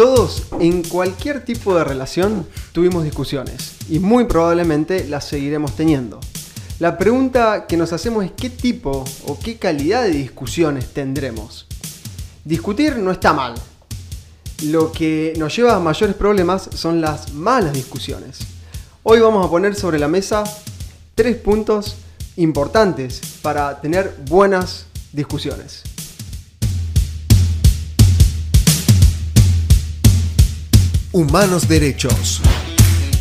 Todos, en cualquier tipo de relación, tuvimos discusiones y muy probablemente las seguiremos teniendo. La pregunta que nos hacemos es qué tipo o qué calidad de discusiones tendremos. Discutir no está mal. Lo que nos lleva a mayores problemas son las malas discusiones. Hoy vamos a poner sobre la mesa tres puntos importantes para tener buenas discusiones. Humanos Derechos.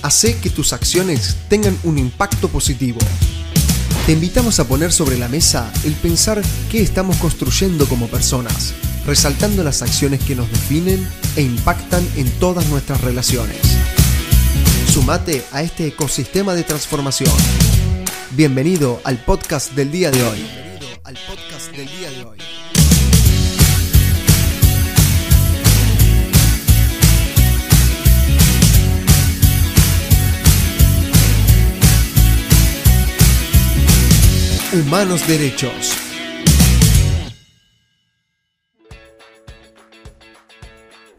Hace que tus acciones tengan un impacto positivo. Te invitamos a poner sobre la mesa el pensar qué estamos construyendo como personas, resaltando las acciones que nos definen e impactan en todas nuestras relaciones. Sumate a este ecosistema de transformación. Bienvenido al podcast del día de hoy. Bienvenido al podcast del día de hoy. Humanos Derechos.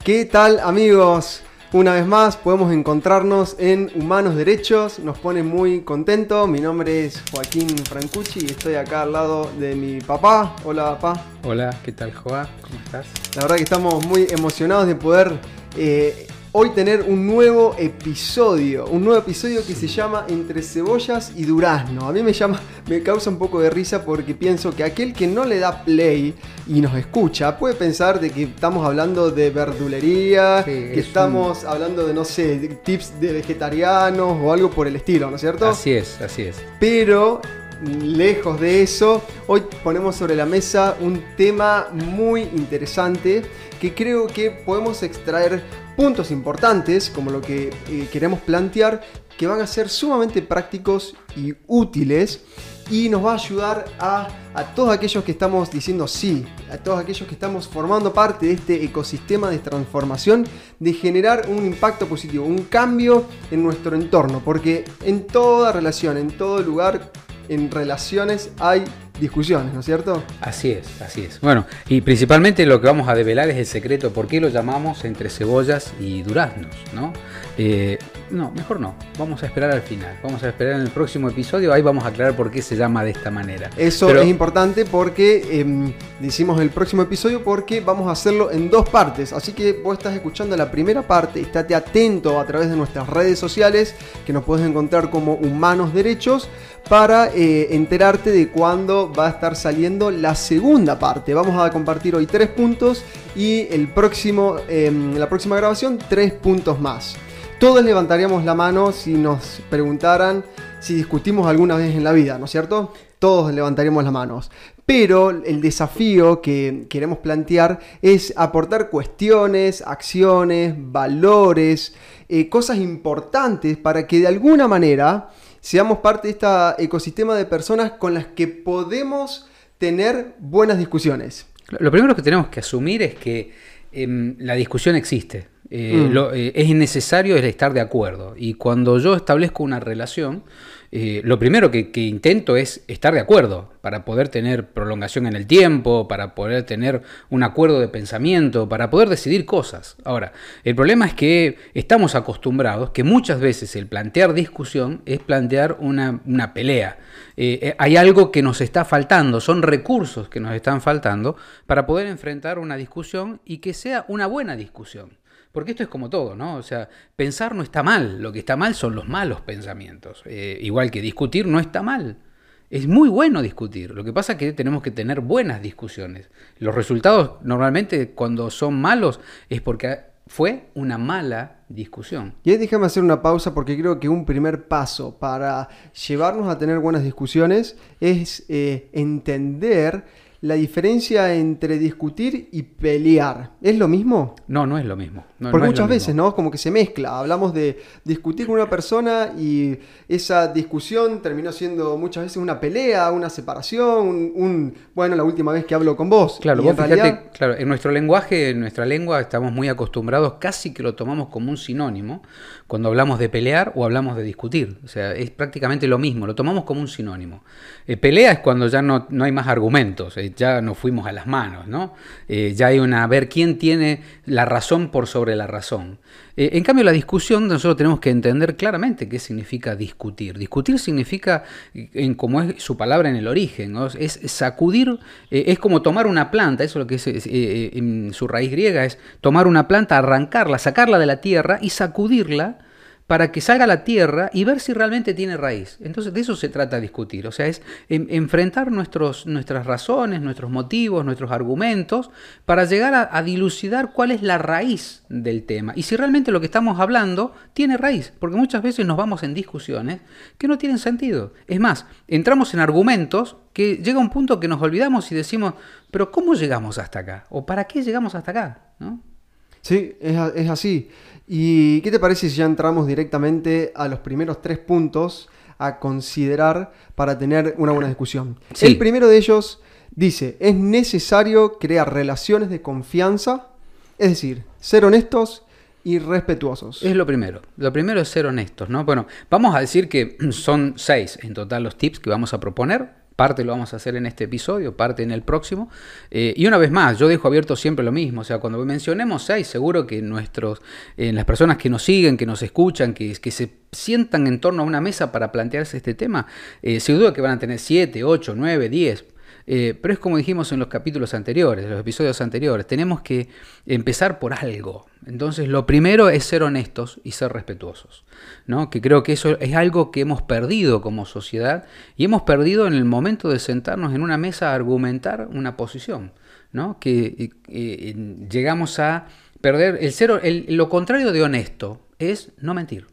¿Qué tal amigos? Una vez más podemos encontrarnos en Humanos Derechos, nos pone muy contento. Mi nombre es Joaquín Francucci y estoy acá al lado de mi papá. Hola papá. Hola, ¿qué tal Joa? ¿Cómo estás? La verdad que estamos muy emocionados de poder eh, hoy tener un nuevo episodio, un nuevo episodio que se llama Entre cebollas y durazno. A mí me llama, me causa un poco de risa porque pienso que aquel que no le da play y nos escucha puede pensar de que estamos hablando de verdulería, Sí, que es estamos hablando de no sé, de tips de vegetarianos o algo por el estilo, ¿no es cierto? Así es, así es. Pero lejos de eso, hoy ponemos sobre la mesa un tema muy interesante que creo que podemos extraer puntos importantes, como lo que eh, queremos plantear, que van a ser sumamente prácticos y útiles y nos va a ayudar a, a todos aquellos que estamos diciendo sí, a todos aquellos que estamos formando parte de este ecosistema de transformación, de generar un impacto positivo, un cambio en nuestro entorno, porque en toda relación, en todo lugar, en relaciones hay discusiones, ¿no es cierto? Así es, así es. Bueno, y principalmente lo que vamos a develar es el secreto, por qué lo llamamos entre cebollas y duraznos, ¿no? Eh, no, mejor no, vamos a esperar al final, vamos a esperar en el próximo episodio, ahí vamos a aclarar por qué se llama de esta manera. Eso Pero- es importante porque eh, decimos el próximo episodio porque vamos a hacerlo en dos partes. Así que vos estás escuchando la primera parte, estate atento a través de nuestras redes sociales que nos puedes encontrar como Humanos Derechos para eh, enterarte de cuándo va a estar saliendo la segunda parte. Vamos a compartir hoy tres puntos y el próximo, eh, la próxima grabación tres puntos más. Todos levantaríamos la mano si nos preguntaran si discutimos alguna vez en la vida, ¿no es cierto? Todos levantaríamos las manos. Pero el desafío que queremos plantear es aportar cuestiones, acciones, valores, eh, cosas importantes para que de alguna manera seamos parte de este ecosistema de personas con las que podemos tener buenas discusiones. Lo primero que tenemos que asumir es que em, la discusión existe. Eh, Mm. lo- eh, es necesario el estar de acuerdo. Y cuando yo establezco una relación, eh, lo primero que, que intento es estar de acuerdo para poder tener prolongación en el tiempo, para poder tener un acuerdo de pensamiento, para poder decidir cosas. Ahora, el problema es que estamos acostumbrados que muchas veces el plantear discusión es plantear una, una pelea. Hay algo que nos está faltando, son recursos que nos están faltando para poder enfrentar una discusión y que sea una buena discusión. Porque esto es como todo, ¿no? O sea, pensar no está mal, lo que está mal son los malos pensamientos. Eh, igual que discutir no está mal. Es muy bueno discutir. Lo que pasa es que tenemos que tener buenas discusiones. Los resultados normalmente cuando son malos es porque fue una mala discusión. Y ahí déjame hacer una pausa porque creo que un primer paso para llevarnos a tener buenas discusiones es eh, entender la diferencia entre discutir y pelear. ¿Es lo mismo? No, no es lo mismo. No- Porque no muchas veces, mismo. ¿no? Como que se mezcla. Hablamos de discutir con una persona y esa discusión terminó siendo muchas veces una pelea, una separación, un, un- bueno, la última vez que hablo con vos. Claro, vos en fíjate, realidad- claro, en nuestro lenguaje, en nuestra lengua, estamos muy acostumbrados, casi que lo tomamos como un sinónimo cuando hablamos de pelear o hablamos de discutir. O sea, es prácticamente lo mismo, lo tomamos como un sinónimo. Eh, pelea es cuando ya no, no hay más argumentos, eh, eh, ya nos fuimos a las manos, ¿no? Eh, ya hay una, a ver quién tiene la razón por sobre la razón. Eh, en cambio, la discusión, nosotros tenemos que entender claramente qué significa discutir. Discutir significa, en, como es su palabra en el origen, es, sacudir, es como tomar una planta, eso es lo que es en su raíz griega, es tomar una planta, arrancarla, sacarla de la tierra y sacudirla para que salga a la tierra y ver si realmente tiene raíz. Entonces de eso se trata discutir, o sea, es enfrentar nuestros, nuestras razones, nuestros motivos, nuestros argumentos, para llegar a, dilucidar cuál es la raíz del tema y si realmente lo que estamos hablando tiene raíz, porque muchas veces nos vamos en discusiones que no tienen sentido. Es más, entramos en argumentos que llega un punto que nos olvidamos y decimos, pero ¿cómo llegamos hasta acá? ¿O para qué llegamos hasta acá? ¿No? Sí, es, es así. ¿Y qué te parece si ya entramos directamente a los primeros tres puntos a considerar para tener una buena discusión? El primero de ellos dice, es necesario crear relaciones de confianza, es decir, ser honestos y respetuosos. Es lo primero. Lo primero es ser honestos, ¿no? Bueno, vamos a decir que son seis en total los tips que vamos a proponer. Parte lo vamos a hacer en este episodio, parte en el próximo. Eh, y una vez más, yo dejo abierto siempre lo mismo. O sea, cuando mencionemos seis, seguro que nuestros, eh, las personas que nos siguen, que nos escuchan, que, se sientan en torno a una mesa para plantearse este tema, eh, seguro que van a tener siete, ocho, nueve, diez. Eh, pero es como dijimos en los capítulos anteriores, en los episodios anteriores, tenemos que empezar por algo. Entonces, lo primero es ser honestos y ser respetuosos. ¿no? Que creo que eso es algo que hemos perdido como sociedad y hemos perdido en el momento de sentarnos en una mesa a argumentar una posición. ¿no? Que eh, eh, llegamos a perder el cero. lo contrario de honesto es no mentir.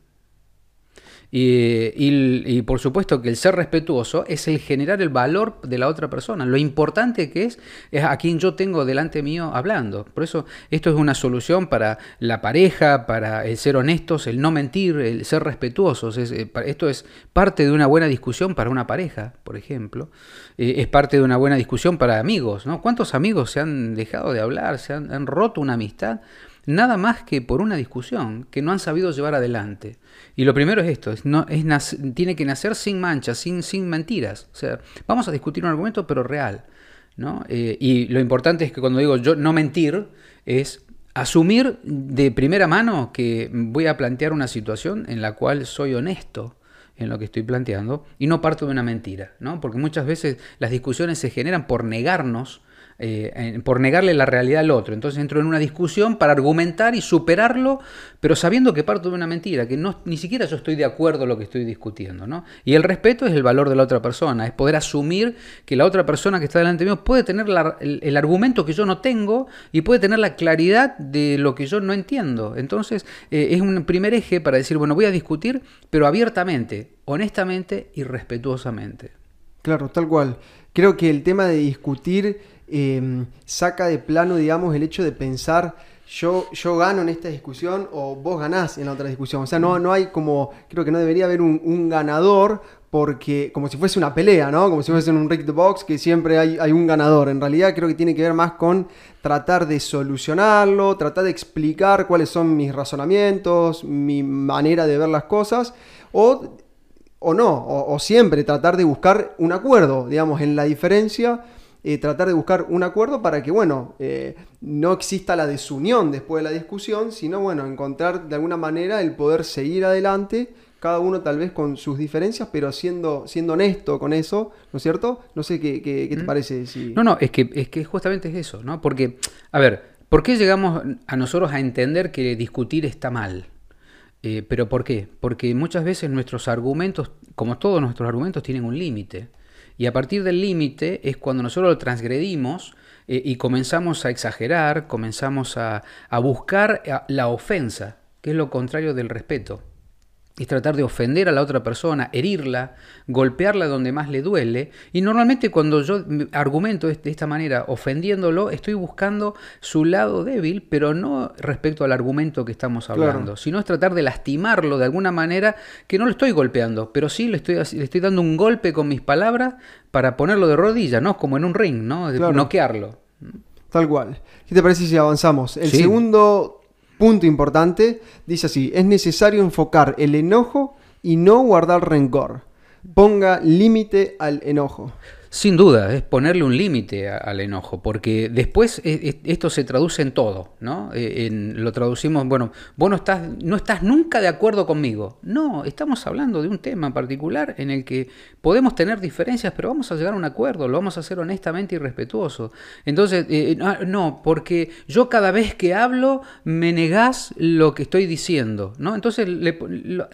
Y, por supuesto que el ser respetuoso es el generar el valor de la otra persona. Lo importante que es, es a quien yo tengo delante mío hablando. Por eso esto es una solución para la pareja, para el ser honestos, el no mentir, el ser respetuosos. Eh, esto es parte de una buena discusión para una pareja, por ejemplo. Eh, es parte de una buena discusión para amigos. ¿no? ¿Cuántos amigos se han dejado de hablar, se han roto una amistad? Nada más que por una discusión que no han sabido llevar adelante. Y lo primero es esto, tiene que nacer sin manchas, sin, sin mentiras. O sea, vamos a discutir un argumento pero real. ¿no? Eh, y lo importante es que cuando digo yo no mentir, es asumir de primera mano que voy a plantear una situación en la cual soy honesto en lo que estoy planteando y no parto de una mentira, ¿no? Porque muchas veces las discusiones se generan por negarnos eh, por negarle la realidad al otro. Entonces entro en una discusión para argumentar y superarlo, pero sabiendo que parto de una mentira, que no, ni siquiera yo estoy de acuerdo en lo que estoy discutiendo. ¿no? Y el respeto es el valor de la otra persona, es poder asumir que la otra persona que está delante mío puede tener el, argumento que yo no tengo y puede tener la claridad de lo que yo no entiendo. Entonces eh, es un primer eje para decir, bueno, voy a discutir, pero abiertamente, honestamente y respetuosamente. Claro, tal cual. Creo que el tema de discutir Em, saca de plano, digamos, el hecho de pensar yo, yo gano en esta discusión o vos ganás en la otra discusión. O sea, no, no hay como, creo que no debería haber un, ganador porque, como si fuese una pelea, ¿no? Como si fuese un Rick the Box, que siempre hay, hay, un ganador. En realidad creo que tiene que ver más con tratar de solucionarlo, tratar de explicar cuáles son mis razonamientos, mi manera de ver las cosas, o, o no, o, o siempre tratar de buscar un acuerdo, digamos, en la diferencia eh, tratar de buscar un acuerdo para que, bueno, eh, no exista la desunión después de la discusión, sino, bueno, encontrar de alguna manera el poder seguir adelante, cada uno tal vez con sus diferencias, pero siendo, siendo honesto con eso, ¿no es cierto? No sé qué, qué, te mm. parece. Si... No, no, es que, es que justamente es eso, ¿no? Porque, a ver, ¿por qué llegamos a nosotros a entender que discutir está mal? Eh, ¿Pero por qué? Porque muchas veces nuestros argumentos, como todos nuestros argumentos, tienen un límite. Y a partir del límite es cuando nosotros lo transgredimos eh, y comenzamos a exagerar, comenzamos a, buscar eh, la ofensa, que es lo contrario del respeto es tratar de ofender a la otra persona, herirla, golpearla donde más le duele. Y normalmente cuando yo argumento de esta manera, ofendiéndolo, estoy buscando su lado débil, pero no respecto al argumento que estamos hablando, sino es tratar de lastimarlo de alguna manera que no lo estoy golpeando, pero sí le estoy, le estoy dando un golpe con mis palabras para ponerlo de rodillas, ¿no? Como en un ring, ¿no? De noquearlo. Tal cual. ¿Qué te parece si avanzamos? El segundo punto importante, dice así, es necesario enfocar el enojo y no guardar rencor. Ponga límite al enojo. Sin duda, es ponerle un límite al enojo, porque después e, e, esto se traduce en todo, ¿no? E, en, lo traducimos, bueno, vos no estás, no estás nunca de acuerdo conmigo. No, estamos hablando de un tema en particular en el que podemos tener diferencias, pero vamos a llegar a un acuerdo, lo vamos a hacer honestamente y respetuoso. Entonces, eh, eh, no, porque yo cada vez que hablo me negás lo que estoy diciendo, ¿no? Entonces le,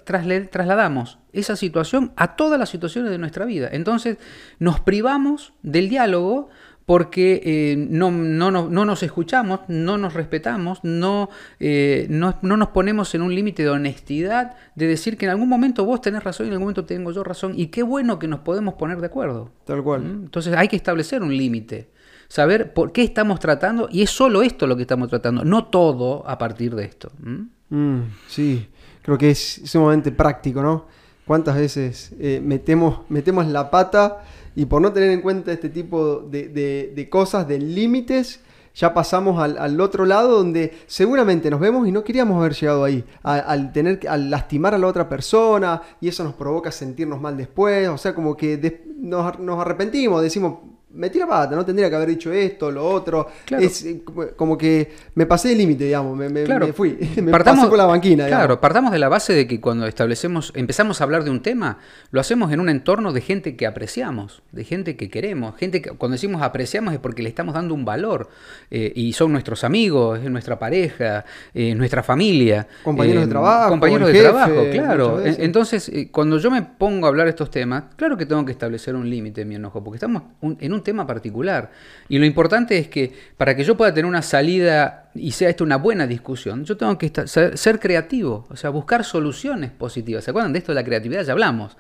trasladamos esa situación a todas las situaciones de nuestra vida. Entonces nos privamos del diálogo porque eh, no, no, no, nos escuchamos, no nos respetamos, no, eh, no, nos ponemos en un límite de honestidad, de decir que en algún momento vos tenés razón y en algún momento tengo yo razón, y qué bueno que nos podemos poner de acuerdo. Tal cual. ¿Mm? Entonces hay que establecer un límite, saber por qué estamos tratando, y es solo esto lo que estamos tratando, no todo a partir de esto. ¿Mm? Mm, sí, creo que es sumamente práctico, ¿no? ¿Cuántas veces eh, metemos, metemos la pata y por no tener en cuenta este tipo de, cosas, de límites, ya pasamos al, otro lado donde seguramente nos vemos y no queríamos haber llegado ahí, al, tener, al lastimar a la otra persona y eso nos provoca sentirnos mal después, o sea, como que nos, nos arrepentimos, decimos, me tira pata, no tendría que haber dicho esto, lo otro. Es eh, como que me pasé el límite, digamos, me, fui, me partamos, pasé por la banquina. Claro, partamos de la base de que cuando establecemos, empezamos a hablar de un tema, lo hacemos en un entorno de gente que apreciamos, de gente que queremos, gente que cuando decimos apreciamos es porque le estamos dando un valor eh, y son nuestros amigos, es nuestra pareja, eh, nuestra familia. Compañeros de trabajo. Compañeros de trabajo, claro. Entonces, cuando yo me pongo a hablar de estos temas, claro que tengo que establecer un límite en mi enojo, porque estamos en un tema particular. Y lo importante es que para que yo pueda tener una salida y sea esto una buena discusión, yo tengo que ser, creativo, o sea, buscar soluciones positivas. ¿Se acuerdan de esto de la creatividad? Ya hablamos.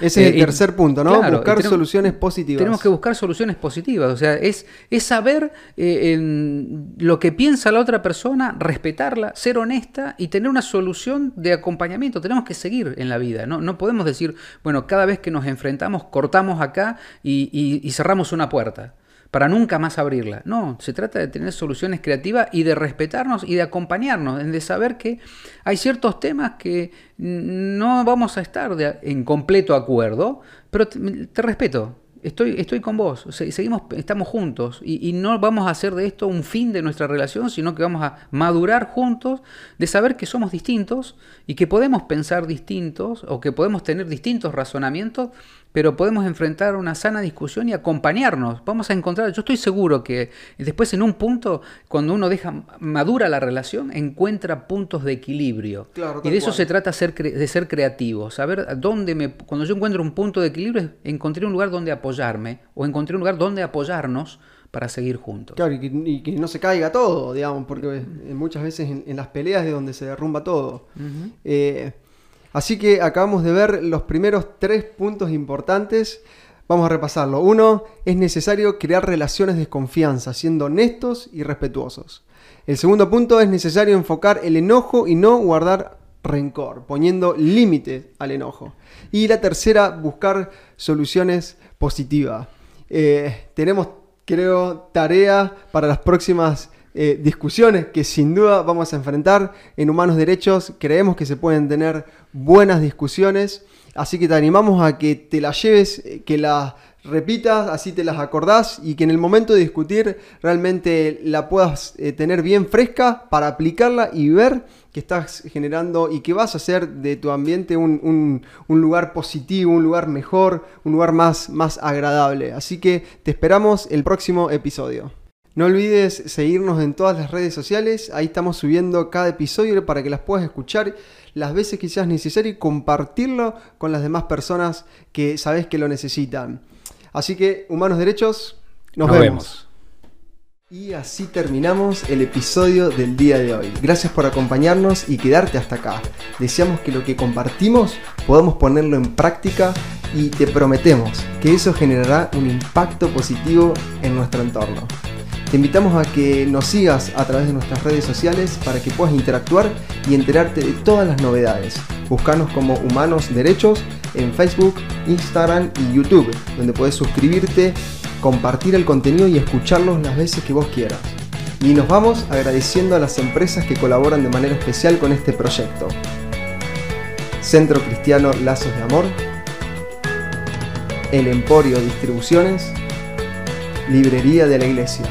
Ese es el eh, tercer punto, ¿no? buscar soluciones positivas. Tenemos que buscar soluciones positivas, o sea, es, es saber eh, lo que piensa la otra persona, respetarla, ser honesta y tener una solución de acompañamiento. Tenemos que seguir en la vida, ¿no? No podemos decir, bueno, cada vez que nos enfrentamos, cortamos acá y cerramos una puerta para nunca más abrirla. No, se trata de tener soluciones creativas y de respetarnos y de acompañarnos, de saber que hay ciertos temas que no vamos a estar en completo acuerdo, pero te respeto, Estoy, estoy con vos, seguimos, estamos juntos y, no vamos a hacer de esto un fin de nuestra relación, sino que vamos a madurar juntos de saber que somos distintos y que podemos pensar distintos o que podemos tener distintos razonamientos, pero podemos enfrentar una sana discusión y acompañarnos. Vamos a encontrar, yo estoy seguro que después en un punto, cuando uno deja madura la relación, encuentra puntos de equilibrio. y de eso se trata ser, de ser creativo, saber dónde me, cuando yo encuentro un punto de equilibrio, encontré un lugar donde apoyar o encontré un lugar donde apoyarnos para seguir juntos. Claro, y que, no se caiga todo, digamos, porque muchas veces en, las peleas es donde se derrumba todo. Eh, así que acabamos de ver los primeros tres puntos importantes. Vamos a repasarlo. Uno, es necesario crear relaciones de confianza, siendo honestos y respetuosos. El segundo punto es necesario enfocar el enojo y no guardar rencor, poniendo límites al enojo. Y la tercera, buscar soluciones positivas. Eh, tenemos, creo, tarea para las próximas eh, discusiones que sin duda vamos a enfrentar en Humanos Derechos. Creemos que se pueden tener buenas discusiones, así que te animamos a que te las lleves, eh, que las repitas, así te las acordás y que en el momento de discutir realmente la puedas tener bien fresca para aplicarla y ver que estás generando y que vas a hacer de tu ambiente un, lugar positivo, un lugar mejor, un lugar más, más agradable. Así que te esperamos el próximo episodio. No olvides seguirnos en todas las redes sociales, ahí estamos subiendo cada episodio para que las puedas escuchar las veces que seas necesario y compartirlo con las demás personas que sabes que lo necesitan. Así que, humanos derechos, nos, vemos. Y así terminamos el episodio del día de hoy. Gracias por acompañarnos y quedarte hasta acá. Deseamos que lo que compartimos podamos ponerlo en práctica y te prometemos que eso generará un impacto positivo en nuestro entorno. Te invitamos a que nos sigas a través de nuestras redes sociales para que puedas interactuar y enterarte de todas las novedades. Buscanos como Humanos Derechos en Facebook, Instagram y YouTube, donde puedes suscribirte compartir el contenido y escucharlos las veces que vos quieras. Y nos vamos agradeciendo a las empresas que colaboran de manera especial con este proyecto. Centro Cristiano Lazos de Amor, El Emporio Distribuciones, Librería de la Iglesia.